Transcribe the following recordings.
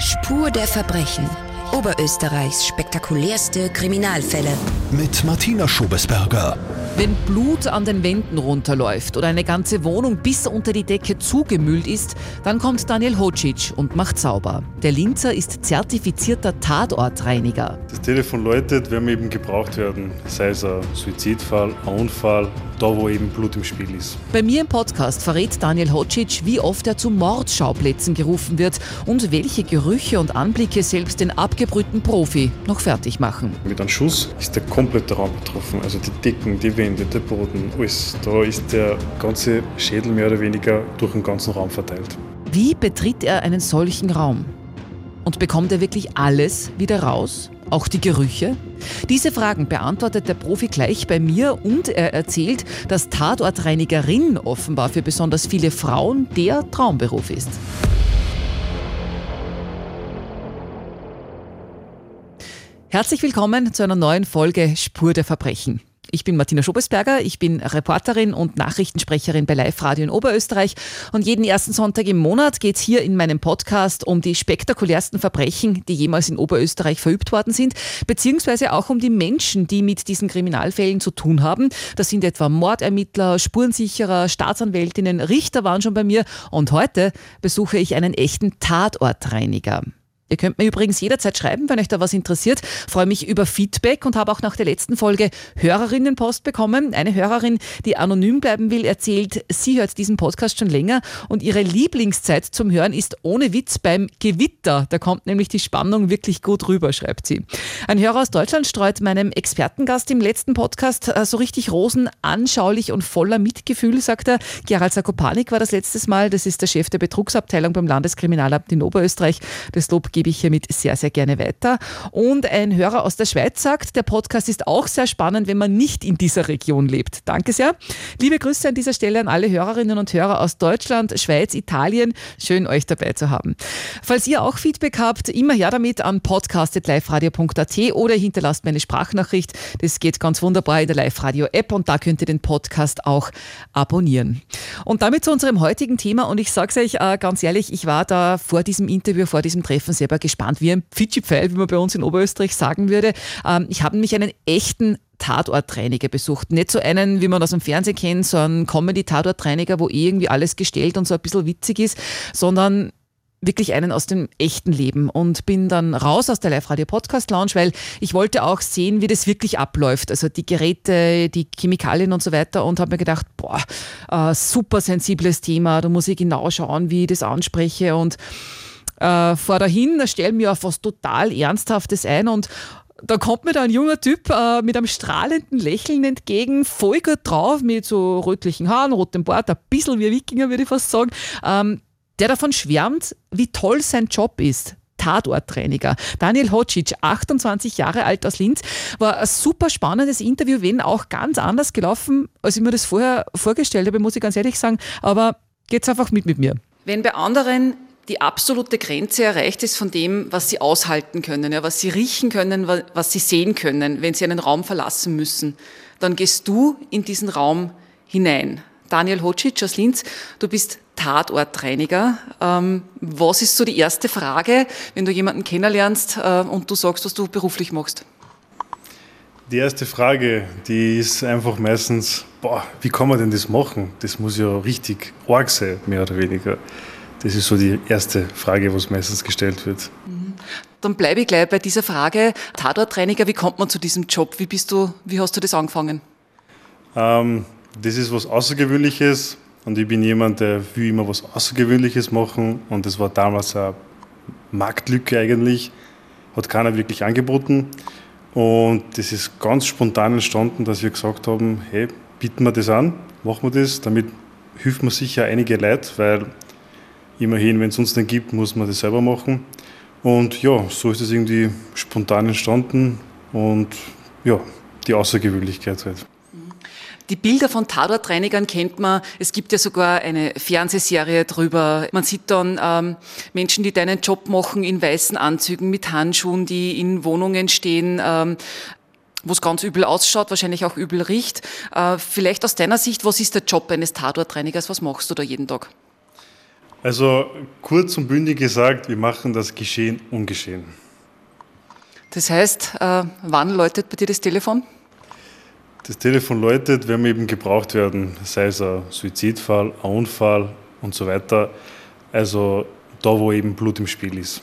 Spur der Verbrechen. Oberösterreichs spektakulärste Kriminalfälle. Mit Martina Schobesberger. Wenn Blut an den Wänden runterläuft oder eine ganze Wohnung bis unter die Decke zugemüllt ist, dann kommt Daniel Hocic und macht sauber. Der Linzer ist zertifizierter Tatortreiniger. Das Telefon läutet, wenn wir eben gebraucht werden, sei es ein Suizidfall, ein Unfall, da wo eben Blut im Spiel ist. Bei mir im Podcast verrät Daniel Hocic, wie oft er zu Mordschauplätzen gerufen wird und welche Gerüche und Anblicke selbst den abgebrühten Profi noch fertig machen. Mit einem Schuss ist der komplette Raum betroffen, also die Decken, die Wände, der Boden, alles. Da ist der ganze Schädel mehr oder weniger durch den ganzen Raum verteilt. Wie betritt er einen solchen Raum? Und bekommt er wirklich alles wieder raus? Auch die Gerüche? Diese Fragen beantwortet der Profi gleich bei mir und er erzählt, dass Tatortreinigerin offenbar für besonders viele Frauen der Traumberuf ist. Herzlich willkommen zu einer neuen Folge Spur der Verbrechen. Ich bin Martina Schobesberger, ich bin Reporterin und Nachrichtensprecherin bei Live Radio in Oberösterreich und jeden ersten Sonntag im Monat geht es hier in meinem Podcast um die spektakulärsten Verbrechen, die jemals in Oberösterreich verübt worden sind, beziehungsweise auch um die Menschen, die mit diesen Kriminalfällen zu tun haben. Das sind etwa Mordermittler, Spurensicherer, Staatsanwältinnen, Richter waren schon bei mir und heute besuche ich einen echten Tatortreiniger. Ihr könnt mir übrigens jederzeit schreiben, wenn euch da was interessiert. Freue mich über Feedback und habe auch nach der letzten Folge Hörerinnenpost bekommen. Eine Hörerin, die anonym bleiben will, erzählt, sie hört diesen Podcast schon länger und ihre Lieblingszeit zum Hören ist ohne Witz beim Gewitter. Da kommt nämlich die Spannung wirklich gut rüber, schreibt sie. Ein Hörer aus Deutschland streut meinem Expertengast im letzten Podcast äh, so richtig Rosen anschaulich und voller Mitgefühl, sagt er. Gerald Sakopanik war das letztes Mal. Das ist der Chef der Betrugsabteilung beim Landeskriminalamt in Oberösterreich. Das Lob gebe ich hiermit sehr, sehr gerne weiter. Und ein Hörer aus der Schweiz sagt, der Podcast ist auch sehr spannend, wenn man nicht in dieser Region lebt. Danke sehr. Liebe Grüße an dieser Stelle an alle Hörerinnen und Hörer aus Deutschland, Schweiz, Italien. Schön, euch dabei zu haben. Falls ihr auch Feedback habt, immer her damit an podcast.liferadio.at oder hinterlasst mir eine Sprachnachricht. Das geht ganz wunderbar in der Live-Radio-App und da könnt ihr den Podcast auch abonnieren. Und damit zu unserem heutigen Thema und ich sage es euch äh, ganz ehrlich, ich war da vor diesem Interview, vor diesem Treffen sehr selber gespannt, wie ein Pfitschi-Pfeil, wie man bei uns in Oberösterreich sagen würde. Ähm, ich habe nämlich einen echten Tatortreiniger besucht. Nicht so einen, wie man aus dem Fernsehen kennt, so einen Comedy-Tatortreiniger, wo irgendwie alles gestellt und so ein bisschen witzig ist, sondern wirklich einen aus dem echten Leben und bin dann raus aus der Live-Radio-Podcast-Lounge, weil ich wollte auch sehen, wie das wirklich abläuft. Also die Geräte, die Chemikalien und so weiter und habe mir gedacht, boah, äh, super sensibles Thema, da muss ich genau schauen, wie ich das anspreche und äh, fahr dahin, stelle mir auf was total Ernsthaftes ein und da kommt mir da ein junger Typ äh, mit einem strahlenden Lächeln entgegen, voll gut drauf, mit so rötlichen Haaren, rotem Bart, ein bisschen wie Wikinger, würde ich fast sagen, ähm, der davon schwärmt, wie toll sein Job ist. Tatortreiniger. Daniel Hocic, 28 Jahre alt aus Linz, war ein super spannendes Interview, wenn auch ganz anders gelaufen, als ich mir das vorher vorgestellt habe, muss ich ganz ehrlich sagen. Aber geht's einfach mit mit mir. Wenn bei anderen die absolute Grenze erreicht ist von dem, was sie aushalten können, ja, was sie riechen können, was sie sehen können, wenn sie einen Raum verlassen müssen, dann gehst du in diesen Raum hinein. Daniel Hocic aus Linz, du bist Tatortreiniger. Ähm, was ist so die erste Frage, wenn du jemanden kennenlernst äh, und du sagst, was du beruflich machst? Die erste Frage, die ist einfach meistens, boah, wie kann man denn das machen? Das muss ja richtig arg sein, mehr oder weniger. Das ist so die erste Frage, was meistens gestellt wird. Mhm. Dann bleibe ich gleich bei dieser Frage. Tatortreiniger, wie kommt man zu diesem Job? Wie, bist du, wie hast du das angefangen? Ähm, das ist was Außergewöhnliches und ich bin jemand, der will immer was Außergewöhnliches machen und das war damals eine Marktlücke eigentlich, hat keiner wirklich angeboten und das ist ganz spontan entstanden, dass wir gesagt haben, hey, bieten wir das an, machen wir das, damit hilft man sicher einige Leute, weil immerhin, wenn es uns den gibt, muss man das selber machen. Und ja, so ist es irgendwie spontan entstanden und ja, die Außergewöhnlichkeit halt. Die Bilder von Tatortreinigern kennt man. Es gibt ja sogar eine Fernsehserie drüber. Man sieht dann ähm, Menschen, die deinen Job machen in weißen Anzügen mit Handschuhen, die in Wohnungen stehen. Ähm, wo es ganz übel ausschaut, wahrscheinlich auch übel riecht. Äh, vielleicht aus deiner Sicht, was ist der Job eines Tatortreinigers? Was machst du da jeden Tag? Also kurz und bündig gesagt, wir machen das Geschehen ungeschehen. Das heißt, äh, wann läutet bei dir das Telefon? Das Telefon läutet, wenn wir eben gebraucht werden, sei es ein Suizidfall, ein Unfall und so weiter. Also da, wo eben Blut im Spiel ist.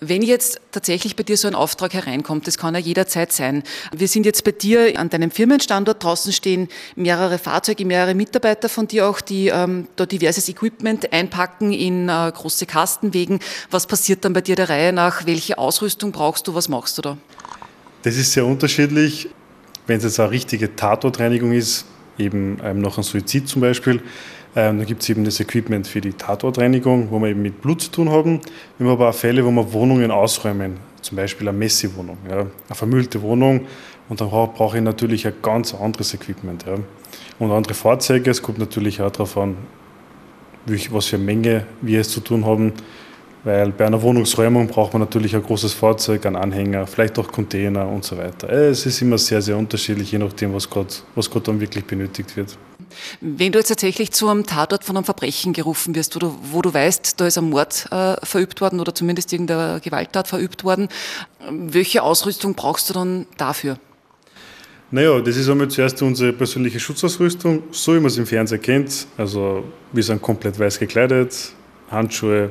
Wenn jetzt tatsächlich bei dir so ein Auftrag hereinkommt, das kann ja jederzeit sein. Wir sind jetzt bei dir an deinem Firmenstandort, draußen stehen mehrere Fahrzeuge, mehrere Mitarbeiter von dir auch, die ähm, da diverses Equipment einpacken in äh, große Kastenwegen. Was passiert dann bei dir der Reihe nach? Welche Ausrüstung brauchst du? Was machst du da? Das ist sehr unterschiedlich. Wenn es jetzt eine richtige Tatortreinigung ist, eben ähm, nach einem Suizid zum Beispiel, ähm, da gibt es eben das Equipment für die Tatortreinigung, wo wir eben mit Blut zu tun haben. Wir haben aber auch Fälle, wo wir Wohnungen ausräumen, zum Beispiel eine Messi-Wohnung, ja, eine vermüllte Wohnung. Und dann brauche ich natürlich ein ganz anderes Equipment. Ja. Und andere Fahrzeuge. Es kommt natürlich auch darauf an, was für Menge wir es zu tun haben. Weil bei einer Wohnungsräumung braucht man natürlich ein großes Fahrzeug, einen Anhänger, vielleicht auch Container und so weiter. Es ist immer sehr, sehr unterschiedlich, je nachdem, was gerade was dann wirklich benötigt wird. Wenn du jetzt tatsächlich zu einem Tatort von einem Verbrechen gerufen wirst, wo du, wo du weißt, da ist ein Mord äh, verübt worden oder zumindest irgendeine Gewalttat verübt worden, welche Ausrüstung brauchst du dann dafür? Naja, das ist einmal zuerst unsere persönliche Schutzausrüstung, so wie man es im Fernsehen kennt. Also wir sind komplett weiß gekleidet, Handschuhe,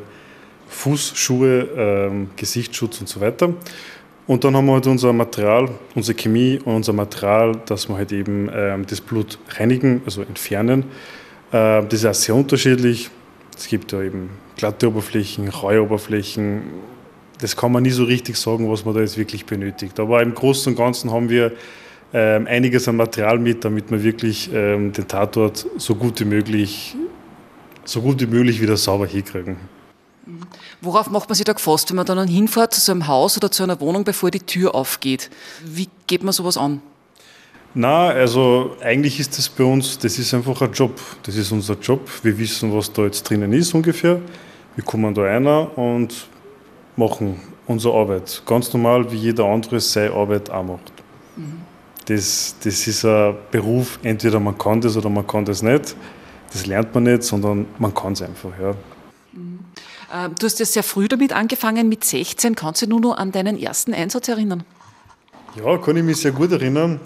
Fußschuhe, ähm, Gesichtsschutz und so weiter. Und dann haben wir halt unser Material, unsere Chemie und unser Material, dass wir halt eben ähm, das Blut reinigen, also entfernen. Äh, das ist auch sehr unterschiedlich. Es gibt ja eben glatte Oberflächen, raue Oberflächen. Das kann man nie so richtig sagen, was man da jetzt wirklich benötigt. Aber im Großen und Ganzen haben wir ähm, einiges an Material mit, damit wir wirklich ähm, den Tatort so gut wie möglich, so gut wie möglich wieder sauber hinkriegen. Worauf macht man sich da gefasst, wenn man dann hinfährt zu so einem Haus oder zu einer Wohnung, bevor die Tür aufgeht? Wie geht man sowas an? Na, also eigentlich ist das bei uns, das ist einfach ein Job. Das ist unser Job. Wir wissen, was da jetzt drinnen ist ungefähr. Wir kommen da rein und machen unsere Arbeit. Ganz normal, wie jeder andere seine Arbeit auch macht. Mhm. Das, das ist ein Beruf, entweder man kann das oder man kann das nicht. Das lernt man nicht, sondern man kann es einfach. Ja. Ähm, du hast ja sehr früh damit angefangen, mit 16. Kannst du dich nur noch an deinen ersten Einsatz erinnern? Ja, kann ich mich sehr gut erinnern.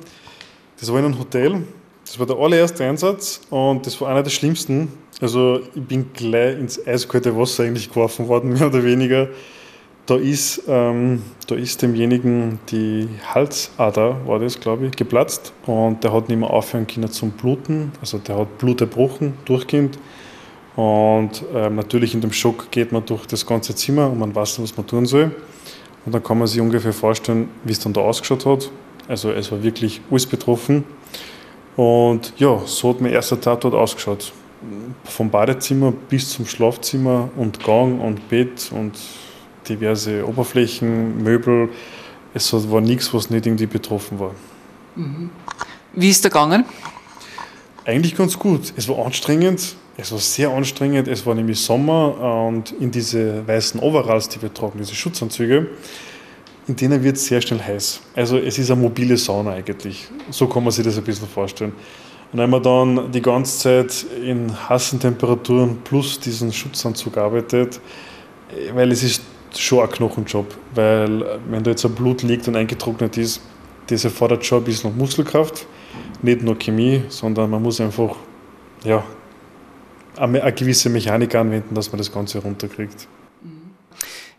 Das war in einem Hotel. Das war der allererste Einsatz und das war einer der schlimmsten. Also ich bin gleich ins eiskalte Wasser eigentlich geworfen worden, mehr oder weniger. Da ist, ähm, da ist demjenigen die Halsader, war das glaube ich, geplatzt und der hat nicht mehr aufhören können zum Bluten. Also der hat Blut erbrochen, durchgehend. Und ähm, natürlich in dem Schock geht man durch das ganze Zimmer und man weiß nicht, was man tun soll. Und dann kann man sich ungefähr vorstellen, wie es dann da ausgeschaut hat. Also es war wirklich alles betroffen. Und ja, so hat mein erster Tatort ausgeschaut. Vom Badezimmer bis zum Schlafzimmer und Gang und Bett und diverse Oberflächen, Möbel. Es war nichts, was nicht irgendwie betroffen war. Mhm. Wie ist der gegangen? Eigentlich ganz gut. Es war anstrengend, es war sehr anstrengend. Es war nämlich Sommer und in diese weißen Overalls, die wir tragen, diese Schutzanzüge, in denen wird es sehr schnell heiß. Also es ist eine mobile Sauna eigentlich. So kann man sich das ein bisschen vorstellen. Und wenn man dann die ganze Zeit in heißen Temperaturen plus diesen Schutzanzug arbeitet, weil es ist schon ein Knochenjob, weil wenn da jetzt ein Blut liegt und eingetrocknet ist, das erfordert schon ein bisschen Muskelkraft, nicht nur Chemie, sondern man muss einfach ja, eine gewisse Mechanik anwenden, dass man das Ganze runterkriegt.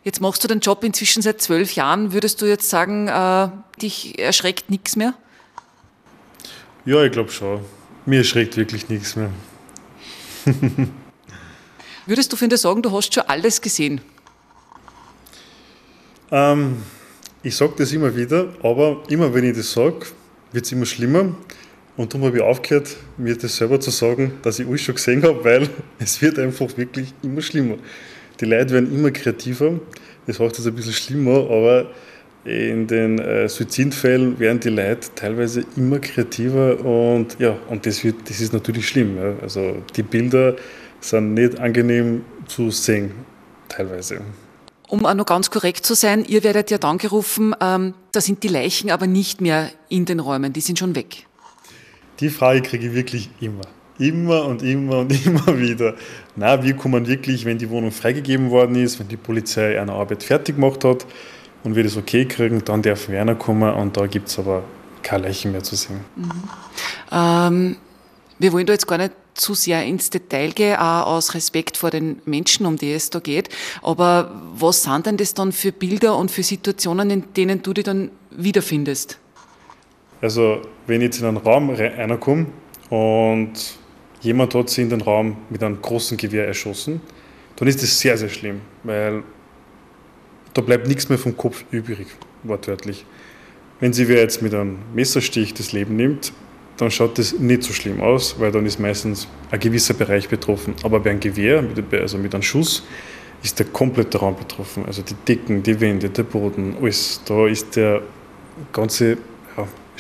Jetzt machst du den Job inzwischen seit zwölf Jahren. Würdest du jetzt sagen, äh, dich erschreckt nichts mehr? Ja, ich glaube schon. Mir erschreckt wirklich nichts mehr. Würdest du finde sagen, du hast schon alles gesehen? Ähm, ich sage das immer wieder, aber immer wenn ich das sage, wird es immer schlimmer. Und darum habe ich aufgehört, mir das selber zu sagen, dass ich alles schon gesehen habe, weil es wird einfach wirklich immer schlimmer. Die Leute werden immer kreativer. Das heißt jetzt ein bisschen schlimmer, aber in den äh, Suizidfällen werden die Leute teilweise immer kreativer und ja, und das, wird, das ist natürlich schlimm. Ja. Also die Bilder sind nicht angenehm zu sehen, teilweise. Um auch noch ganz korrekt zu sein, ihr werdet ja dann gerufen, ähm, da sind die Leichen aber nicht mehr in den Räumen, die sind schon weg. Die Frage kriege ich wirklich immer. Immer und immer und immer wieder. Na, wir kommen wirklich, wenn die Wohnung freigegeben worden ist, wenn die Polizei eine Arbeit fertig gemacht hat und wir das okay kriegen, dann darf Werner kommen und da gibt es aber keine Leichen mehr zu sehen. Mhm. Ähm, wir wollen da jetzt gar nicht zu sehr ins Detail gehen, auch aus Respekt vor den Menschen, um die es da geht. Aber was sind denn das dann für Bilder und für Situationen, in denen du dich dann wiederfindest? Also, wenn ich jetzt in einen Raum reinkomme und jemand hat sie in den Raum mit einem großen Gewehr erschossen, dann ist das sehr, sehr schlimm, weil da bleibt nichts mehr vom Kopf übrig, wortwörtlich. Wenn sie wer jetzt mit einem Messerstich das Leben nimmt, dann schaut das nicht so schlimm aus, weil dann ist meistens ein gewisser Bereich betroffen. Aber bei einem Gewehr, also mit einem Schuss, ist der komplette Raum betroffen. Also die Decken, die Wände, der Boden, alles. Da ist der ganze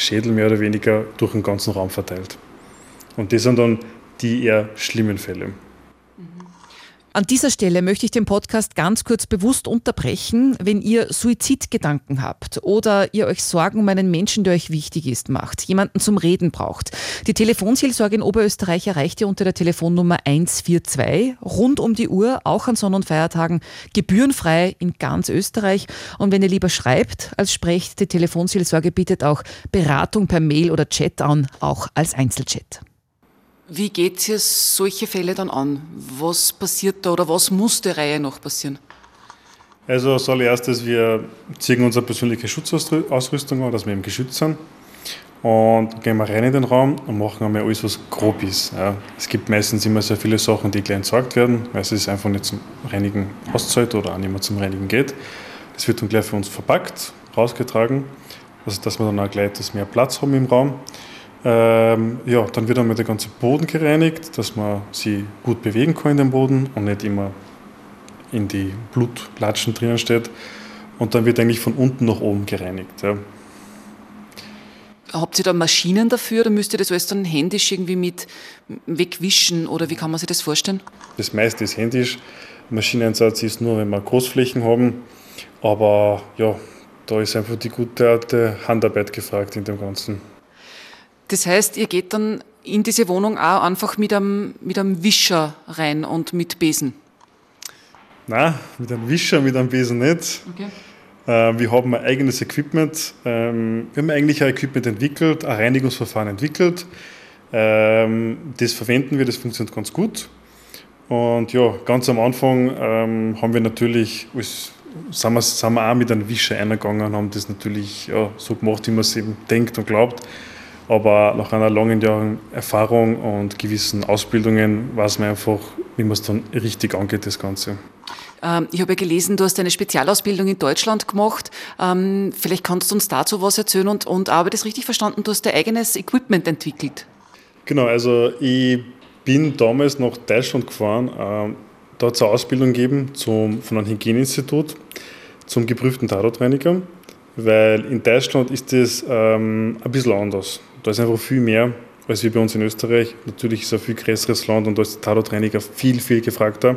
Schädel mehr oder weniger durch den ganzen Raum verteilt. Und das sind dann die eher schlimmen Fälle. An dieser Stelle möchte ich den Podcast ganz kurz bewusst unterbrechen, wenn ihr Suizidgedanken habt oder ihr euch Sorgen um einen Menschen, der euch wichtig ist, macht, jemanden zum Reden braucht. Die Telefonseelsorge in Oberösterreich erreicht ihr unter der Telefonnummer 142 rund um die Uhr, auch an Sonn- und Feiertagen, gebührenfrei in ganz Österreich. Und wenn ihr lieber schreibt als sprecht, die Telefonseelsorge bietet auch Beratung per Mail oder Chat an, auch als Einzelchat. Wie geht es solche Fälle dann an? Was passiert da oder was muss der Reihe noch passieren? Also als allererstes, wir ziehen unsere persönliche Schutzausrüstung an, dass wir im geschützt sind. Und gehen wir rein in den Raum und machen einmal alles, was grob ist. Ja. Es gibt meistens immer sehr viele Sachen, die gleich entsorgt werden, weil es einfach nicht zum Reinigen auszahlt oder auch nicht mehr zum Reinigen geht. Das wird dann gleich für uns verpackt, rausgetragen, also dass wir dann auch gleich etwas mehr Platz haben im Raum. Ähm, ja, dann wird einmal der ganze Boden gereinigt, dass man sie gut bewegen kann in den Boden und nicht immer in die Blutlatschen drinnen steht. Und dann wird eigentlich von unten nach oben gereinigt. Ja. Habt ihr da Maschinen dafür oder müsst ihr das alles dann händisch irgendwie mit wegwischen oder wie kann man sich das vorstellen? Das meiste ist händisch. Maschineneinsatz ist nur, wenn wir Großflächen haben. Aber ja, da ist einfach die gute alte Handarbeit gefragt in dem Ganzen. Das heißt, ihr geht dann in diese Wohnung auch einfach mit einem, mit einem Wischer rein und mit Besen? Nein, mit einem Wischer, mit einem Besen nicht. Okay. Äh, wir haben ein eigenes Equipment. Ähm, wir haben eigentlich ein Equipment entwickelt, ein Reinigungsverfahren entwickelt. Ähm, das verwenden wir, das funktioniert ganz gut. Und ja, ganz am Anfang ähm, haben wir natürlich, sind wir, sind wir auch mit einem Wischer eingegangen und haben das natürlich ja, so gemacht, wie man es eben denkt und glaubt. Aber nach einer langen Jahren Erfahrung und gewissen Ausbildungen weiß man einfach, wie man es dann richtig angeht, das Ganze. Ähm, ich habe ja gelesen, du hast eine Spezialausbildung in Deutschland gemacht. Ähm, vielleicht kannst du uns dazu was erzählen und, und habe ich das richtig verstanden, du hast dein eigenes Equipment entwickelt. Genau, also ich bin damals nach Deutschland gefahren. Ähm, da hat es eine Ausbildung gegeben zum, von einem Hygieneinstitut zum geprüften Tatortreiniger, weil in Deutschland ist das ähm, ein bisschen anders. Da ist einfach viel mehr als wie bei uns in Österreich. Natürlich ist es ein viel größeres Land und da ist der Tatortreiniger viel, viel gefragter,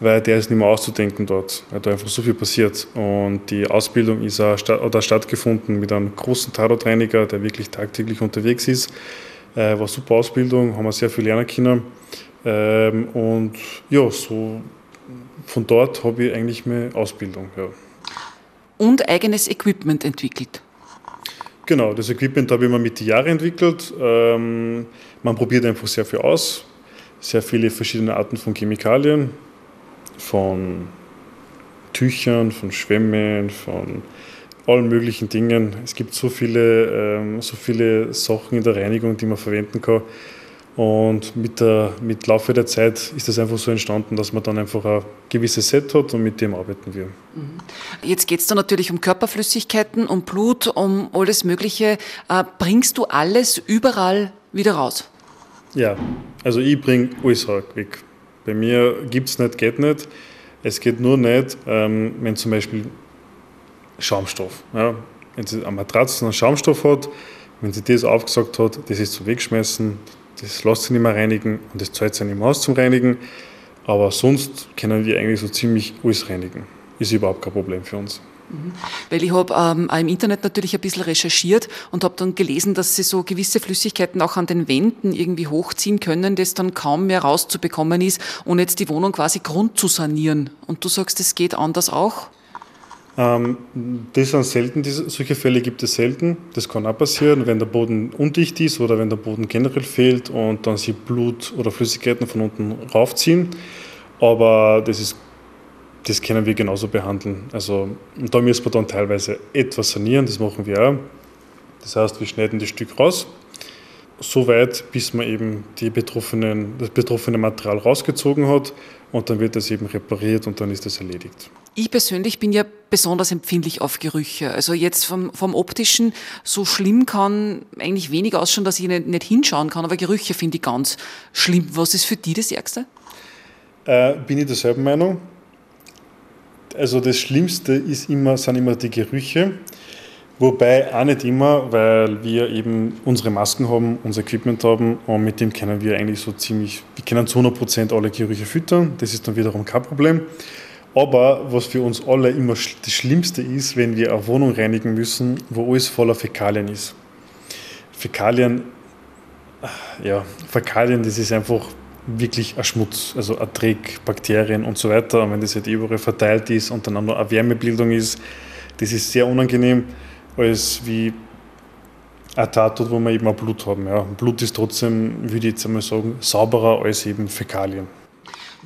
weil der ist nicht mehr auszudenken dort, weil da einfach so viel passiert. Und die Ausbildung ist auch statt, stattgefunden mit einem großen Tatortreiniger, der wirklich tagtäglich unterwegs ist. Äh, war super Ausbildung, haben wir sehr viel lernen können. Ähm, und ja, so von dort habe ich eigentlich meine Ausbildung. Ja. Und eigenes Equipment entwickelt. Genau, das Equipment habe ich mir mit den Jahren entwickelt. Ähm, man probiert einfach sehr viel aus, sehr viele verschiedene Arten von Chemikalien, von Tüchern, von Schwämmen, von allen möglichen Dingen. Es gibt so viele, ähm, so viele Sachen in der Reinigung, die man verwenden kann. Und mit, der, mit Laufe der Zeit ist das einfach so entstanden, dass man dann einfach ein gewisses Set hat und mit dem arbeiten wir. Mhm. Jetzt geht es dann natürlich um Körperflüssigkeiten, um Blut, um alles Mögliche. Äh, bringst du alles überall wieder raus? Ja, also ich bringe alles weg. Bei mir gibt es nicht, geht nicht. Es geht nur nicht, ähm, wenn zum Beispiel Schaumstoff. Ja, wenn sie eine Matratze einen Schaumstoff hat, wenn sie das aufgesagt hat, das ist zum Wegschmeißen, das lässt sich nicht mehr reinigen und das zahlt sich nicht mehr aus zum Reinigen. Aber sonst können wir eigentlich so ziemlich alles reinigen. Ist überhaupt kein Problem für uns. Weil ich habe ähm, auch im Internet natürlich ein bisschen recherchiert und habe dann gelesen, dass sie so gewisse Flüssigkeiten auch an den Wänden irgendwie hochziehen können, das dann kaum mehr rauszubekommen ist, ohne jetzt die Wohnung quasi grund zu sanieren. Und du sagst, es geht anders auch? Ähm, das sind selten, solche Fälle gibt es selten. Das kann auch passieren, wenn der Boden undicht ist oder wenn der Boden generell fehlt und dann sich Blut oder Flüssigkeiten von unten raufziehen. Aber das ist das können wir genauso behandeln. Also, da müssen wir dann teilweise etwas sanieren, das machen wir auch. Das heißt, wir schneiden das Stück raus, so weit, bis man eben die betroffenen, das betroffene Material rausgezogen hat und dann wird das eben repariert und dann ist das erledigt. Ich persönlich bin ja besonders empfindlich auf Gerüche. Also jetzt vom, vom optischen, so schlimm kann eigentlich wenig ausschauen, dass ich nicht, nicht hinschauen kann, aber Gerüche finde ich ganz schlimm. Was ist für dich das Ärgste? Äh, bin ich derselben Meinung also das Schlimmste ist immer, sind immer die Gerüche. Wobei auch nicht immer, weil wir eben unsere Masken haben, unser Equipment haben und mit dem können wir eigentlich so ziemlich, wir können zu 100% alle Gerüche füttern. Das ist dann wiederum kein Problem. Aber was für uns alle immer das Schlimmste ist, wenn wir eine Wohnung reinigen müssen, wo alles voller Fäkalien ist. Fäkalien, ja, Fäkalien, das ist einfach wirklich ein Schmutz, also ein Dreck, Bakterien und so weiter. Und wenn das halt überall verteilt ist und dann auch noch eine Wärmebildung ist, das ist sehr unangenehm, als wie ein Tatort, wo wir eben auch Blut haben. Ja. Blut ist trotzdem, würde ich jetzt einmal sagen, sauberer als eben Fäkalien.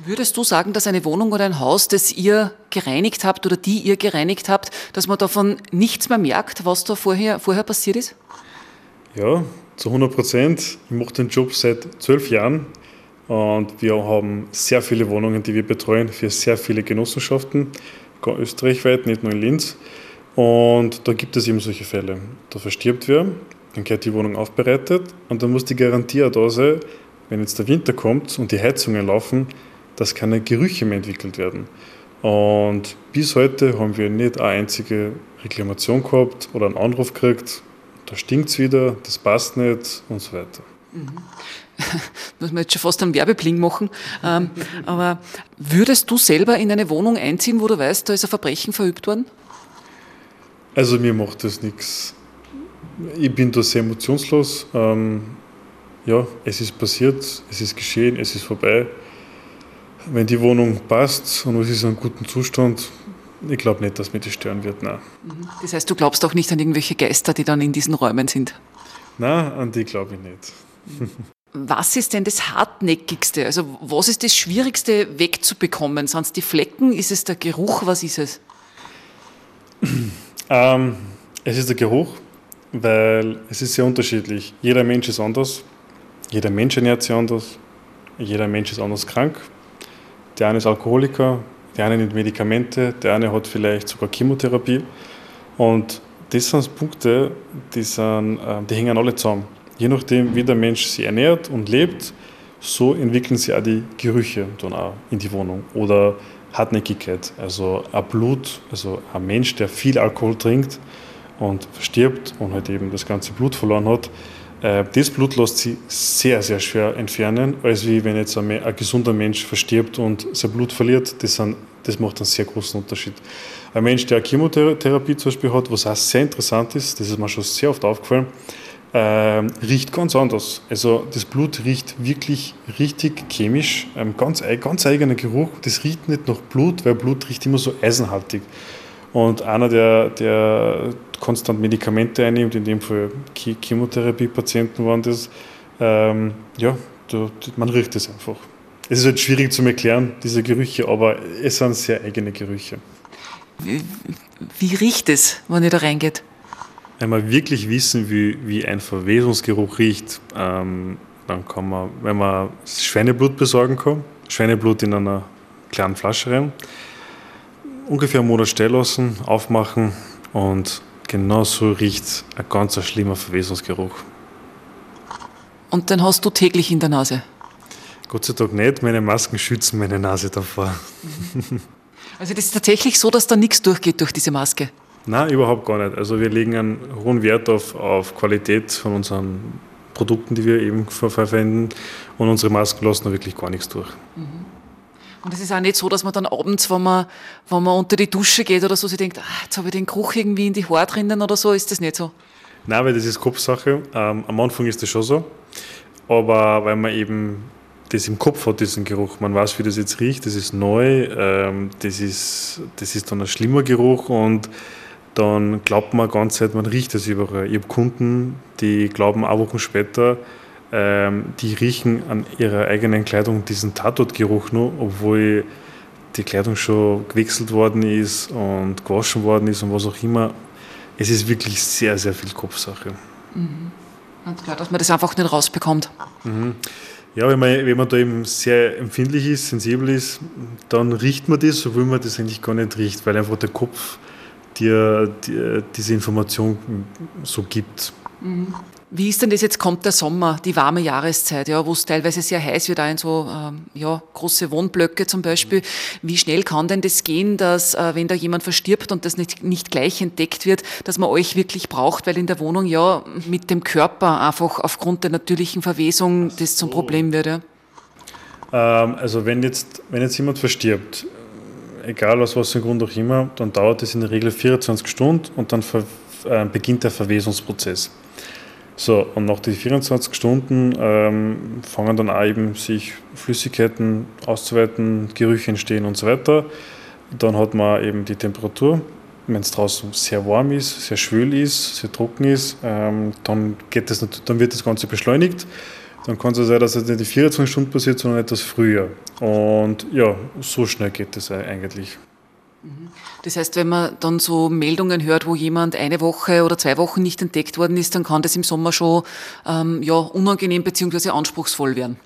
Würdest du sagen, dass eine Wohnung oder ein Haus, das ihr gereinigt habt oder die ihr gereinigt habt, dass man davon nichts mehr merkt, was da vorher, vorher passiert ist? Ja, zu 100 Prozent. Ich mache den Job seit zwölf Jahren. Und wir haben sehr viele Wohnungen, die wir betreuen für sehr viele Genossenschaften, österreichweit, nicht nur in Linz. Und da gibt es eben solche Fälle. Da verstirbt wer, dann wird die Wohnung aufbereitet und dann muss die Garantie da sein, wenn jetzt der Winter kommt und die Heizungen laufen, dass keine Gerüche mehr entwickelt werden. Und bis heute haben wir nicht eine einzige Reklamation gehabt oder einen Anruf gekriegt, da stinkt es wieder, das passt nicht und so weiter. Mhm. muss man jetzt schon fast einen Werbebling machen. Ähm, aber würdest du selber in eine Wohnung einziehen, wo du weißt, da ist ein Verbrechen verübt worden? Also mir macht das nichts. Ich bin da sehr emotionslos. Ähm, ja, es ist passiert, es ist geschehen, es ist vorbei. Wenn die Wohnung passt und es ist in einem guten Zustand, ich glaube nicht, dass mir das stören wird. Nein. Mhm. Das heißt, du glaubst auch nicht an irgendwelche Geister, die dann in diesen Räumen sind? Nein, an die glaube ich nicht. Was ist denn das Hartnäckigste? Also was ist das Schwierigste wegzubekommen? Sind es die Flecken? Ist es der Geruch? Was ist es? Ähm, es ist der Geruch, weil es ist sehr unterschiedlich. Jeder Mensch ist anders. Jeder Mensch ernährt sich anders. Jeder Mensch ist anders krank. Der eine ist Alkoholiker, der eine nimmt Medikamente, der eine hat vielleicht sogar Chemotherapie. Und das sind Punkte, die, sind, ähm, die hängen alle zusammen. Je nachdem, wie der Mensch sich ernährt und lebt, so entwickeln sich auch die Gerüche dann auch in die Wohnung. Oder Hartnäckigkeit. Also ein Blut, also ein Mensch, der viel Alkohol trinkt und verstirbt und halt eben das ganze Blut verloren hat, äh, das Blut lässt sich sehr, sehr schwer entfernen, als wie wenn jetzt ein, ein gesunder Mensch verstirbt und sein Blut verliert. Das, sind, das macht einen sehr großen Unterschied. Ein Mensch, der eine Chemotherapie zum Beispiel hat, was auch sehr interessant ist, das ist mir schon sehr oft aufgefallen, äh, riecht ganz anders. Also das Blut riecht wirklich richtig chemisch, ähm, ganz, ganz eigener Geruch. Das riecht nicht nach Blut, weil Blut riecht immer so eisenhaltig. Und einer, der, der konstant Medikamente einnimmt, in dem Fall Chemotherapie-Patienten waren das, ähm, ja, man riecht es einfach. Es ist halt schwierig zu erklären, diese Gerüche, aber es sind sehr eigene Gerüche. Wie, wie riecht es, wenn ihr da reingeht? Wenn wir wirklich wissen, wie, wie ein Verwesungsgeruch riecht, ähm, dann kann man, wenn man Schweineblut besorgen kann, Schweineblut in einer kleinen Flasche rein, ungefähr einen Monat stehen lassen, aufmachen und genau so riecht ein ganz schlimmer Verwesungsgeruch. Und den hast du täglich in der Nase? Gott sei Dank nicht, meine Masken schützen meine Nase davor. Also das ist tatsächlich so, dass da nichts durchgeht durch diese Maske? Nein, überhaupt gar nicht. Also wir legen einen hohen Wert auf, auf Qualität von unseren Produkten, die wir eben verwenden und unsere Masken lassen da wirklich gar nichts durch. Mhm. Und es ist auch nicht so, dass man dann abends, wenn man, wenn man unter die Dusche geht oder so, sich denkt, ah, jetzt habe ich den Geruch irgendwie in die Haare drinnen oder so, ist das nicht so? Nein, weil das ist Kopfsache. Ähm, am Anfang ist das schon so. Aber weil man eben das im Kopf hat, diesen Geruch. Man weiß, wie das jetzt riecht, das ist neu, ähm, das, ist, das ist dann ein schlimmer Geruch und dann glaubt man ganz Zeit, man riecht das überall. Ich habe Kunden, die glauben auch Wochen später, ähm, die riechen an ihrer eigenen Kleidung diesen Tatortgeruch nur, obwohl die Kleidung schon gewechselt worden ist und gewaschen worden ist und was auch immer. Es ist wirklich sehr, sehr viel Kopfsache. Mhm. Und klar, dass man das einfach nicht rausbekommt. Mhm. Ja, wenn man, wenn man da eben sehr empfindlich ist, sensibel ist, dann riecht man das, obwohl man das eigentlich gar nicht riecht, weil einfach der Kopf dir, dir diese Information so gibt. Mhm. Wie ist denn das jetzt? Kommt der Sommer, die warme Jahreszeit, ja, wo es teilweise sehr heiß wird, auch in so ähm, ja, große Wohnblöcke zum Beispiel. Wie schnell kann denn das gehen, dass, äh, wenn da jemand verstirbt und das nicht, nicht gleich entdeckt wird, dass man euch wirklich braucht, weil in der Wohnung ja mit dem Körper einfach aufgrund der natürlichen Verwesung das zum Problem wird? Ja? Ähm, also, wenn jetzt, wenn jetzt jemand verstirbt, egal aus was für Grund auch immer, dann dauert es in der Regel 24 Stunden und dann äh, beginnt der Verwesungsprozess. So, und nach den 24 Stunden ähm, fangen dann auch eben sich Flüssigkeiten auszuweiten, Gerüche entstehen und so weiter. Dann hat man eben die Temperatur. Wenn es draußen sehr warm ist, sehr schwül ist, sehr trocken ist, ähm, dann, geht das, dann wird das Ganze beschleunigt. Dann kann es ja sein, dass es nicht in 24 Stunden passiert, sondern etwas früher. Und ja, so schnell geht das eigentlich. Das heißt, wenn man dann so Meldungen hört, wo jemand eine Woche oder zwei Wochen nicht entdeckt worden ist, dann kann das im Sommer schon ähm, ja, unangenehm bzw. anspruchsvoll werden.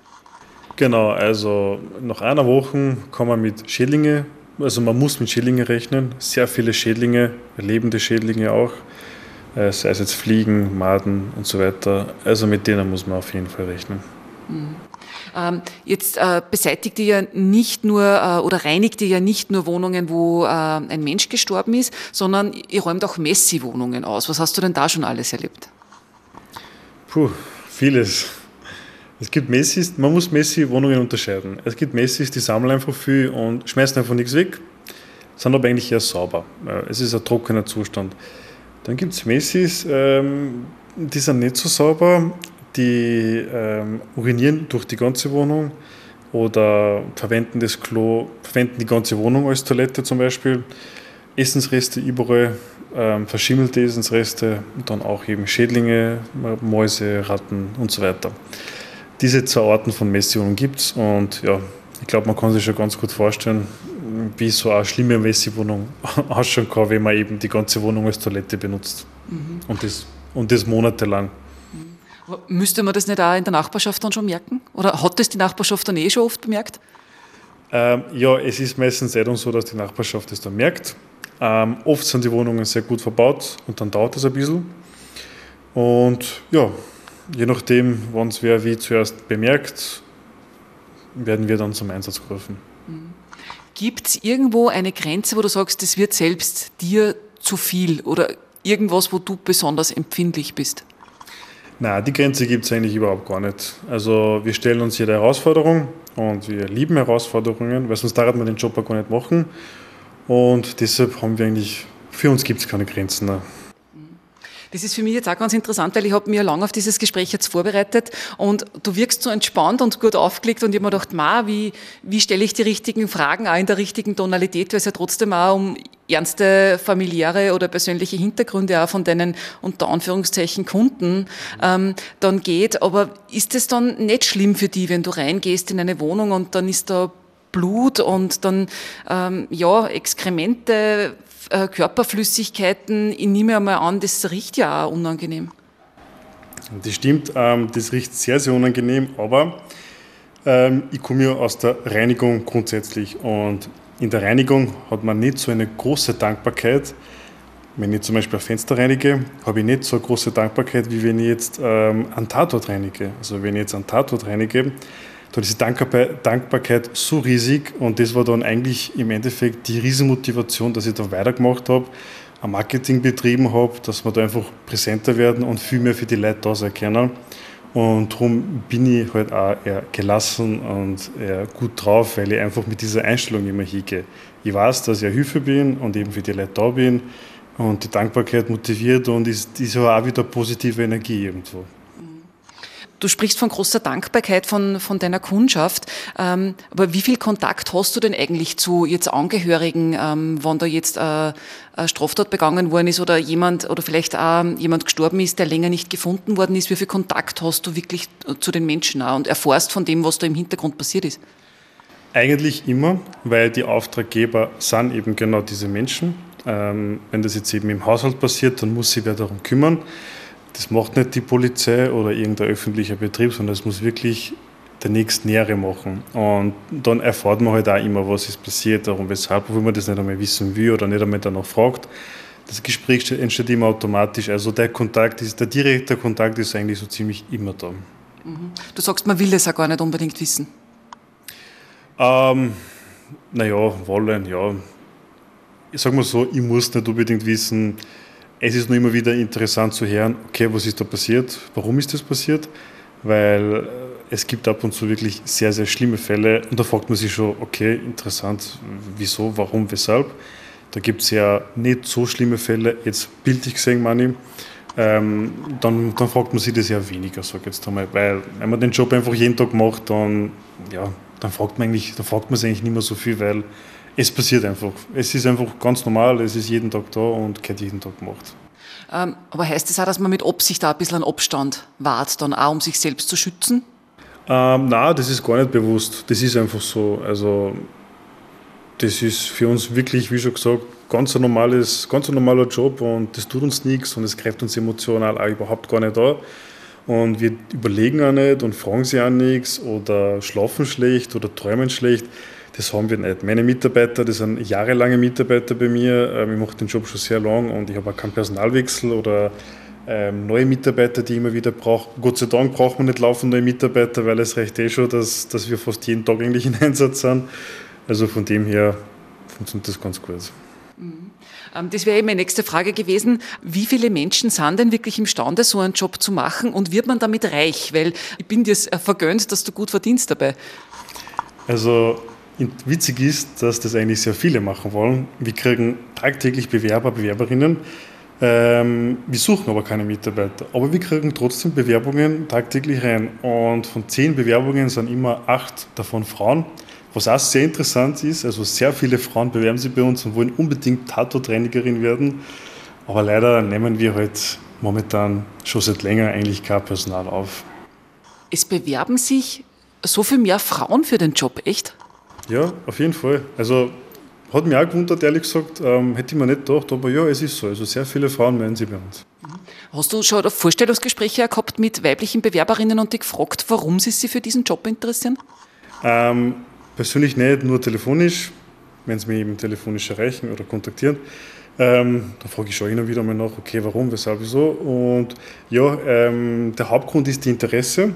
Genau, also nach einer Woche kann man mit Schädlinge, also man muss mit Schädlinge rechnen, sehr viele Schädlinge, lebende Schädlinge auch, sei es jetzt Fliegen, Maden und so weiter. Also mit denen muss man auf jeden Fall rechnen. Mhm. Ähm, jetzt äh, beseitigt ihr ja nicht nur äh, oder reinigt ihr ja nicht nur Wohnungen, wo äh, ein Mensch gestorben ist, sondern ihr räumt auch Messi-Wohnungen aus. Was hast du denn da schon alles erlebt? Puh, vieles. Es gibt Messis, man muss Messi-Wohnungen unterscheiden. Es gibt Messis, die sammeln einfach viel und schmeißen einfach nichts weg, sind aber eigentlich eher sauber. Es ist ein trockener Zustand. Dann gibt es Messis, ähm, die sind nicht so sauber, die ähm, urinieren durch die ganze Wohnung oder verwenden das Klo, verwenden die ganze Wohnung als Toilette zum Beispiel. Essensreste überall, ähm, verschimmelte Essensreste und dann auch eben Schädlinge, Mäuse, Ratten und so weiter. Diese zwei Arten von Messwohnungen gibt es und ja, ich glaube, man kann sich schon ganz gut vorstellen, wie so eine schlimme Messi-Wohnung ausschauen kann, wenn man eben die ganze Wohnung als Toilette benutzt. Mhm. Und, das, und das monatelang. Müsste man das nicht auch in der Nachbarschaft dann schon merken? Oder hat das die Nachbarschaft dann eh schon oft bemerkt? Ähm, ja, es ist meistens eher so, dass die Nachbarschaft es dann merkt. Ähm, oft sind die Wohnungen sehr gut verbaut und dann dauert es ein bisschen. Und ja, je nachdem, wann es wer wie zuerst bemerkt, werden wir dann zum Einsatz gerufen. Gibt es irgendwo eine Grenze, wo du sagst, das wird selbst dir zu viel oder irgendwas, wo du besonders empfindlich bist? Nein, die Grenze gibt es eigentlich überhaupt gar nicht. Also wir stellen uns jede Herausforderung und wir lieben Herausforderungen, weil sonst darf man den Job auch gar nicht machen. Und deshalb haben wir eigentlich, für uns gibt es keine Grenzen. Nein. Das ist für mich jetzt auch ganz interessant, weil ich habe mir lange auf dieses Gespräch jetzt vorbereitet und du wirkst so entspannt und gut aufgelegt und ich habe mir gedacht, ma, wie, wie stelle ich die richtigen Fragen auch in der richtigen Tonalität, weil es ja trotzdem auch um ernste familiäre oder persönliche Hintergründe auch von deinen unter Anführungszeichen Kunden ähm, dann geht. Aber ist es dann nicht schlimm für die, wenn du reingehst in eine Wohnung und dann ist da Blut und dann ähm, ja Exkremente Körperflüssigkeiten, ich nehme einmal an, das riecht ja auch unangenehm. Das stimmt, ähm, das riecht sehr, sehr unangenehm, aber ähm, ich komme ja aus der Reinigung grundsätzlich und in der Reinigung hat man nicht so eine große Dankbarkeit. Wenn ich zum Beispiel ein Fenster reinige, habe ich nicht so eine große Dankbarkeit, wie wenn ich jetzt ähm, einen Tatort reinige. Also wenn ich jetzt einen Tatort reinige, dann ist die Dankbarkeit so riesig und das war dann eigentlich im Endeffekt die Riesenmotivation, dass ich da weitergemacht habe, ein Marketing betrieben habe, dass wir da einfach präsenter werden und viel mehr für die Leute da sein können. Und darum bin ich halt auch eher gelassen und eher gut drauf, weil ich einfach mit dieser Einstellung immer hingehe. Ich weiß, dass ich Hilfe bin und eben für die Leute da bin und die Dankbarkeit motiviert und ist, ist auch wieder positive Energie irgendwo. Du sprichst von großer Dankbarkeit von, von deiner Kundschaft. Ähm, aber wie viel Kontakt hast du denn eigentlich zu jetzt Angehörigen, ähm, wenn da jetzt äh, eine Straftat begangen worden ist oder jemand oder vielleicht auch jemand gestorben ist, der länger nicht gefunden worden ist? Wie viel Kontakt hast du wirklich zu den Menschen auch und erfährst von dem, was da im Hintergrund passiert ist? Eigentlich immer, weil die Auftraggeber sind eben genau diese Menschen. Ähm, wenn das jetzt eben im Haushalt passiert, dann muss sich wer darum kümmern. Das macht nicht die Polizei oder irgendein öffentlicher Betrieb, sondern es muss wirklich der nächstnähere machen. Und dann erfahrt man halt auch immer, was ist passiert, warum, weshalb, obwohl man das nicht einmal wissen will oder nicht einmal danach fragt. Das Gespräch entsteht immer automatisch. Also der Kontakt ist, der direkte Kontakt ist eigentlich so ziemlich immer da. Mhm. Du sagst, man will das auch gar nicht unbedingt wissen. Ähm, naja, wollen, ja. Ich sag mal so, ich muss nicht unbedingt wissen, es ist nur immer wieder interessant zu hören, okay, was ist da passiert, warum ist das passiert, weil äh, es gibt ab und zu wirklich sehr, sehr schlimme Fälle und da fragt man sich schon, okay, interessant, wieso, warum, weshalb. Da gibt es ja nicht so schlimme Fälle, jetzt bildlich gesehen, meine ich. Ähm, dann, dann fragt man sich das ja weniger, sag ich jetzt einmal, weil wenn man den Job einfach jeden Tag macht, dann, ja, dann fragt man eigentlich, dann fragt man sich eigentlich nicht mehr so viel, weil es passiert einfach. Es ist einfach ganz normal, es ist jeden Tag da und wird jeden Tag gemacht. Ähm, aber heißt das auch, dass man mit Absicht da ein bisschen einen Abstand wahrt, dann auch um sich selbst zu schützen? Ähm, nein, das ist gar nicht bewusst. Das ist einfach so. Also, das ist für uns wirklich, wie schon gesagt, ganz ein, normales, ganz ein normaler Job und das tut uns nichts und es greift uns emotional auch überhaupt gar nicht an. Und wir überlegen auch nicht und fragen sie auch nichts oder schlafen schlecht oder träumen schlecht. Das haben wir nicht. Meine Mitarbeiter, das sind jahrelange Mitarbeiter bei mir. Ähm, ich mache den Job schon sehr lang und ich habe auch keinen Personalwechsel oder ähm, neue Mitarbeiter, die ich immer wieder brauche. Gott sei Dank braucht man nicht laufend neue Mitarbeiter, weil es reicht eh schon, dass, dass wir fast jeden Tag eigentlich in Einsatz sind. Also von dem her funktioniert das ganz gut. Mhm. Ähm, das wäre eben meine nächste Frage gewesen. Wie viele Menschen sind denn wirklich imstande, so einen Job zu machen und wird man damit reich? Weil ich bin dir vergönnt, dass du gut verdienst dabei. Also Witzig ist, dass das eigentlich sehr viele machen wollen. Wir kriegen tagtäglich Bewerber, Bewerberinnen. Ähm, wir suchen aber keine Mitarbeiter. Aber wir kriegen trotzdem Bewerbungen tagtäglich rein. Und von zehn Bewerbungen sind immer acht davon Frauen. Was auch sehr interessant ist, also sehr viele Frauen bewerben sich bei uns und wollen unbedingt Tattoo-Trainerin werden. Aber leider nehmen wir halt momentan schon seit länger eigentlich kein Personal auf. Es bewerben sich so viel mehr Frauen für den Job, echt? Ja, auf jeden Fall. Also hat mich auch gewundert, ehrlich gesagt, ähm, hätte ich mir nicht gedacht, aber ja, es ist so. Also sehr viele Frauen melden sich bei uns. Hast du schon Vorstellungsgespräche gehabt mit weiblichen Bewerberinnen und die gefragt, warum sie sich für diesen Job interessieren? Ähm, persönlich nicht, nur telefonisch, wenn sie mich eben telefonisch erreichen oder kontaktieren. Ähm, da frage ich schon immer wieder mal nach, okay, warum, weshalb, wieso. Und ja, ähm, der Hauptgrund ist die Interesse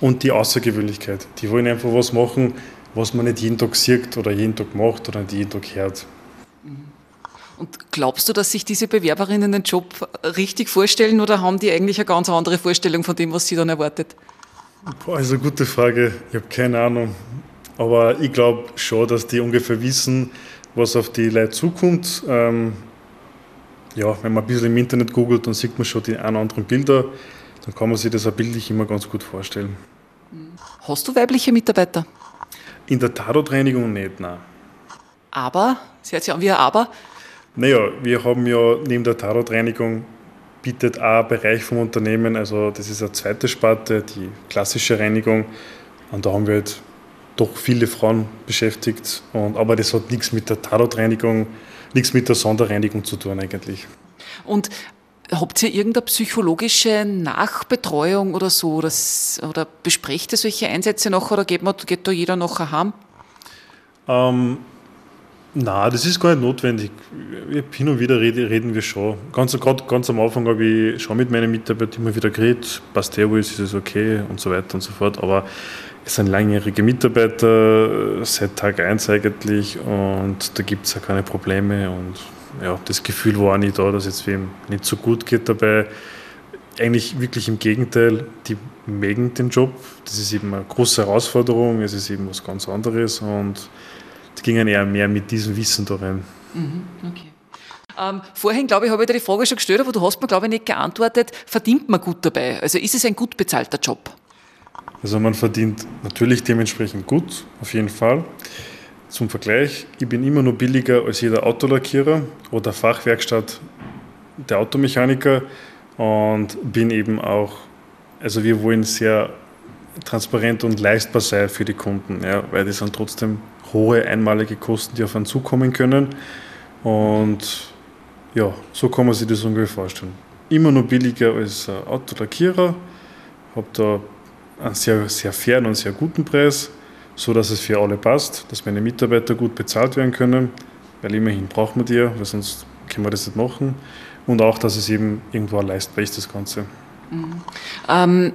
und die Außergewöhnlichkeit. Die wollen einfach was machen, was man nicht jeden Tag sieht oder jeden Tag macht oder nicht jeden Tag hört. Und glaubst du, dass sich diese Bewerberinnen den Job richtig vorstellen oder haben die eigentlich eine ganz andere Vorstellung von dem, was sie dann erwartet? Eine gute Frage. Ich habe keine Ahnung. Aber ich glaube schon, dass die ungefähr wissen, was auf die Leute zukommt. Ähm, ja, wenn man ein bisschen im Internet googelt, dann sieht man schon die ein oder anderen Bilder. Dann kann man sich das auch bildlich immer ganz gut vorstellen. Hast du weibliche Mitarbeiter? In der Tatortreinigung nicht, nein. Aber, Sie sich an wie ein Aber. Naja, wir haben ja neben der Tatortreinigung bietet auch ein Bereich vom Unternehmen, also das ist eine zweite Sparte, die klassische Reinigung. Und da haben wir halt doch viele Frauen beschäftigt. Und, aber das hat nichts mit der Tatortreinigung, nichts mit der Sonderreinigung zu tun eigentlich. Und Habt ihr irgendeine psychologische Nachbetreuung oder so? Oder, oder besprecht ihr solche Einsätze noch oder geht, man, geht da jeder nachher heim? Ähm, Nein, das ist gar nicht notwendig. Hin und wieder reden wir schon. Ganz, gerade ganz am Anfang habe ich schon mit meinen Mitarbeitern immer wieder geredet, passt der ist es okay und so weiter und so fort. Aber es sind langjährige Mitarbeiter seit Tag 1 eigentlich und da gibt es ja keine Probleme und ja, das Gefühl war auch nicht da, dass es wem nicht so gut geht dabei. eigentlich wirklich im Gegenteil, die mögen den Job. Das ist eben eine große Herausforderung, es ist eben was ganz anderes und die gingen eher mehr mit diesem Wissen da rein. Mhm, okay. Ähm, vorhin, glaube ich, habe ich dir die Frage schon gestellt, aber du hast mir, glaube ich, nicht geantwortet. Verdient man gut dabei? Also ist es ein gut bezahlter Job? Also man verdient natürlich dementsprechend gut, auf jeden Fall. Zum Vergleich, ich bin immer nur billiger als jeder Autolackierer oder Fachwerkstatt der Automechaniker und bin eben auch, also wir wollen sehr transparent und leistbar sein für die Kunden, ja, weil das sind trotzdem hohe einmalige Kosten, die auf einen zukommen können. Und ja, so kann man sich das ungefähr vorstellen. Immer nur billiger als Autolackierer, habe da einen sehr, sehr fairen und sehr guten Preis, so dass es für alle passt, dass meine Mitarbeiter gut bezahlt werden können, weil immerhin braucht man die ja, weil sonst können wir das nicht machen. Und auch, dass es eben irgendwo leistbar ist, das Ganze. Mhm. Ähm,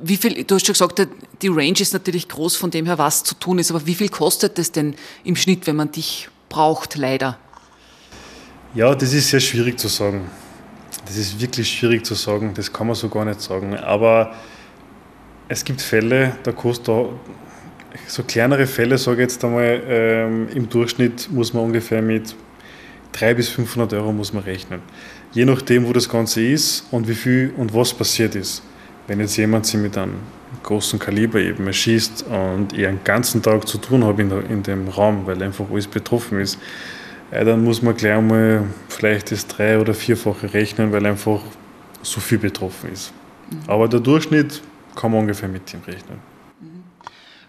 wie viel, du hast schon gesagt, die Range ist natürlich groß, von dem her was zu tun ist, aber wie viel kostet das denn im Schnitt, wenn man dich braucht, leider? Ja, das ist sehr schwierig zu sagen. Das ist wirklich schwierig zu sagen, das kann man so gar nicht sagen. Aber es gibt Fälle, da kostet so kleinere Fälle, sage ich jetzt einmal, ähm, im Durchschnitt muss man ungefähr mit 300 bis 500 Euro muss man rechnen. Je nachdem, wo das Ganze ist und wie viel und was passiert ist. Wenn jetzt jemand sich mit einem großen Kaliber eben erschießt und ich einen ganzen Tag zu tun habe in, in dem Raum, weil einfach alles betroffen ist, ja, dann muss man gleich mal vielleicht das drei- oder vierfache rechnen, weil einfach so viel betroffen ist. Mhm. Aber der Durchschnitt kann man ungefähr mit ihm rechnen. Mhm.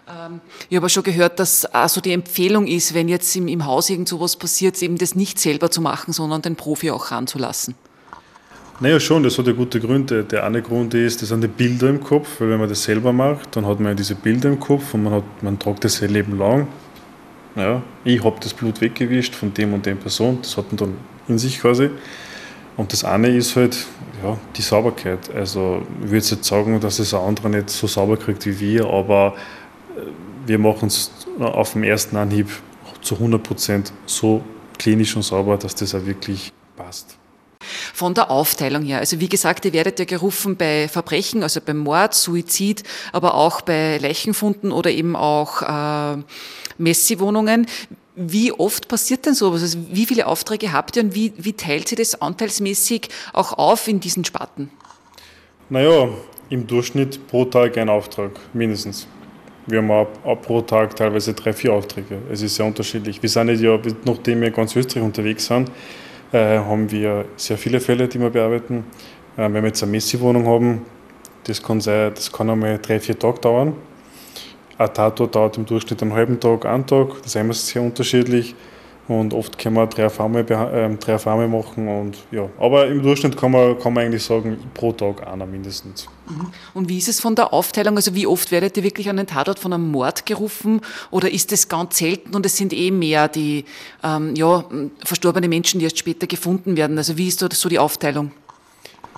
Ähm, ich habe schon gehört, dass also die Empfehlung ist, wenn jetzt im, im Haus irgend sowas passiert, eben das nicht selber zu machen, sondern den Profi auch ranzulassen. Naja, schon, das hat ja gute Gründe. Der eine Grund ist, das sind die Bilder im Kopf, weil wenn man das selber macht, dann hat man ja diese Bilder im Kopf und man, hat, man tragt das sein Leben lang. Ja, ich habe das Blut weggewischt von dem und dem Person, das hat man dann in sich quasi. Und das eine ist halt ja, die Sauberkeit. Also ich würde jetzt sagen, dass es ein anderer nicht so sauber kriegt wie wir, aber äh, wir machen es auf dem ersten Anhieb zu 100 Prozent so klinisch und sauber, dass das auch wirklich passt. Von der Aufteilung her, also wie gesagt, ihr werdet ja gerufen bei Verbrechen, also beim Mord, Suizid, aber auch bei Leichenfunden oder eben auch äh, Messi-Wohnungen. Wie oft passiert denn sowas? Also wie viele Aufträge habt ihr und wie, wie teilt sich das anteilsmäßig auch auf in diesen Sparten? Naja, im Durchschnitt pro Tag ein Auftrag, mindestens. Wir haben auch, pro Tag teilweise drei, vier Aufträge. Es ist sehr unterschiedlich. Wir sind ja, nachdem wir ganz Österreich unterwegs sind, äh, haben wir sehr viele Fälle, die wir bearbeiten. Äh, wenn wir jetzt eine Messi-Wohnung haben, das kann, sein, das kann einmal drei, vier Tage dauern. Ein Tatort dauert im Durchschnitt einen halben Tag, einen Tag, das ist immer sehr unterschiedlich. Und oft können wir drei einmal, äh, drei einmal machen. Und, ja. Aber im Durchschnitt kann man, kann man eigentlich sagen, pro Tag einer mindestens. Mhm. Und wie ist es von der Aufteilung? Also wie oft werdet ihr wirklich an den Tatort von einem Mord gerufen? Oder ist es ganz selten und es sind eh mehr die ähm, ja, verstorbene Menschen, die erst später gefunden werden? Also wie ist da so die Aufteilung?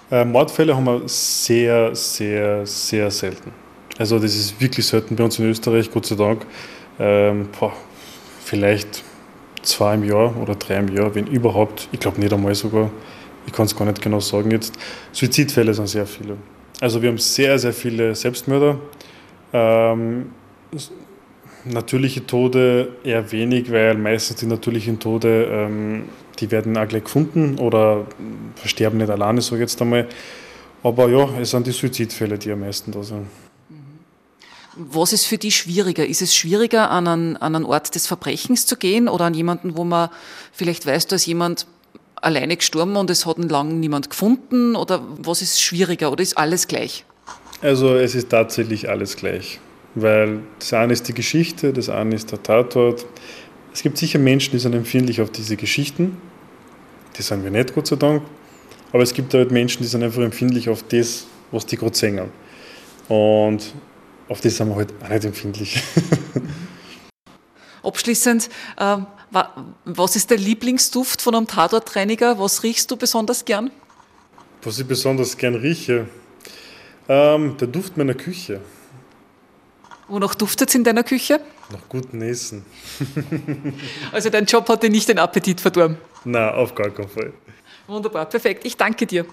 Äh, Mordfälle haben wir sehr, sehr, sehr selten. Also das ist wirklich selten bei uns in Österreich, Gott sei Dank. Ähm, boah, vielleicht zwei im Jahr oder drei im Jahr, wenn überhaupt. Ich glaube nicht einmal sogar. Ich kann es gar nicht genau sagen jetzt. Suizidfälle sind sehr viele. Also wir haben sehr, sehr viele Selbstmörder. Ähm, natürliche Tode eher wenig, weil meistens die natürlichen Tode, ähm, die werden auch gleich gefunden oder versterben nicht alleine, so jetzt einmal. Aber ja, es sind die Suizidfälle, die am meisten da sind. Was ist für die schwieriger? Ist es schwieriger, an einen, an einen Ort des Verbrechens zu gehen oder an jemanden, wo man vielleicht weiß, da ist jemand alleine gestorben und es hat ihn lange niemand gefunden? Oder was ist schwieriger oder ist alles gleich? Also es ist tatsächlich alles gleich, weil das eine ist die Geschichte, das eine ist der Tatort. Es gibt sicher Menschen, die sind empfindlich auf diese Geschichten. Die sind wir nicht, Gott sei Dank. Aber es gibt halt Menschen, die sind einfach empfindlich auf das, was die gerade singen. Und auf das sind wir halt auch nicht empfindlich. Abschließend, äh, was ist der Lieblingsduft von einem Tatortreiniger? Was riechst du besonders gern? Was ich besonders gern rieche? Ähm, der Duft meiner Küche. Wonach duftet es in deiner Küche? Nach gutem Essen. also dein Job hat dir nicht den Appetit verdorben? Nein, auf gar keinen Fall. Wunderbar, perfekt. Ich danke dir.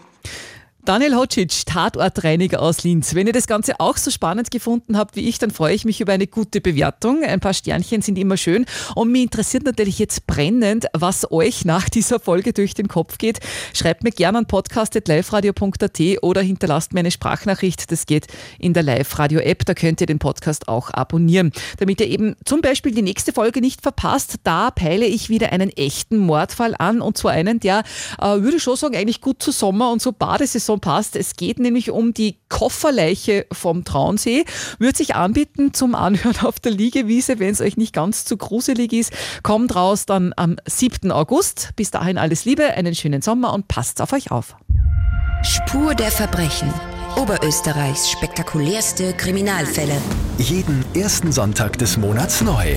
Daniel Hocic, Tatortreiniger aus Linz. Wenn ihr das Ganze auch so spannend gefunden habt wie ich, dann freue ich mich über eine gute Bewertung. Ein paar Sternchen sind immer schön. Und mich interessiert natürlich jetzt brennend, was euch nach dieser Folge durch den Kopf geht. Schreibt mir gerne an podcast.liveradio.at oder hinterlasst mir eine Sprachnachricht. Das geht in der Live-Radio-App. Da könnt ihr den Podcast auch abonnieren. Damit ihr eben zum Beispiel die nächste Folge nicht verpasst, da peile ich wieder einen echten Mordfall an. Und zwar einen, der, äh, würde ich schon sagen, eigentlich gut zu Sommer und so Badesaison passt. Es geht nämlich um die Kofferleiche vom Traunsee. Wird sich anbieten zum Anhören auf der Liegewiese, wenn es euch nicht ganz zu gruselig ist. Kommt raus dann am 7. August. Bis dahin alles Liebe, einen schönen Sommer und passt auf euch auf. Spur der Verbrechen. Oberösterreichs spektakulärste Kriminalfälle. Jeden ersten Sonntag des Monats neu.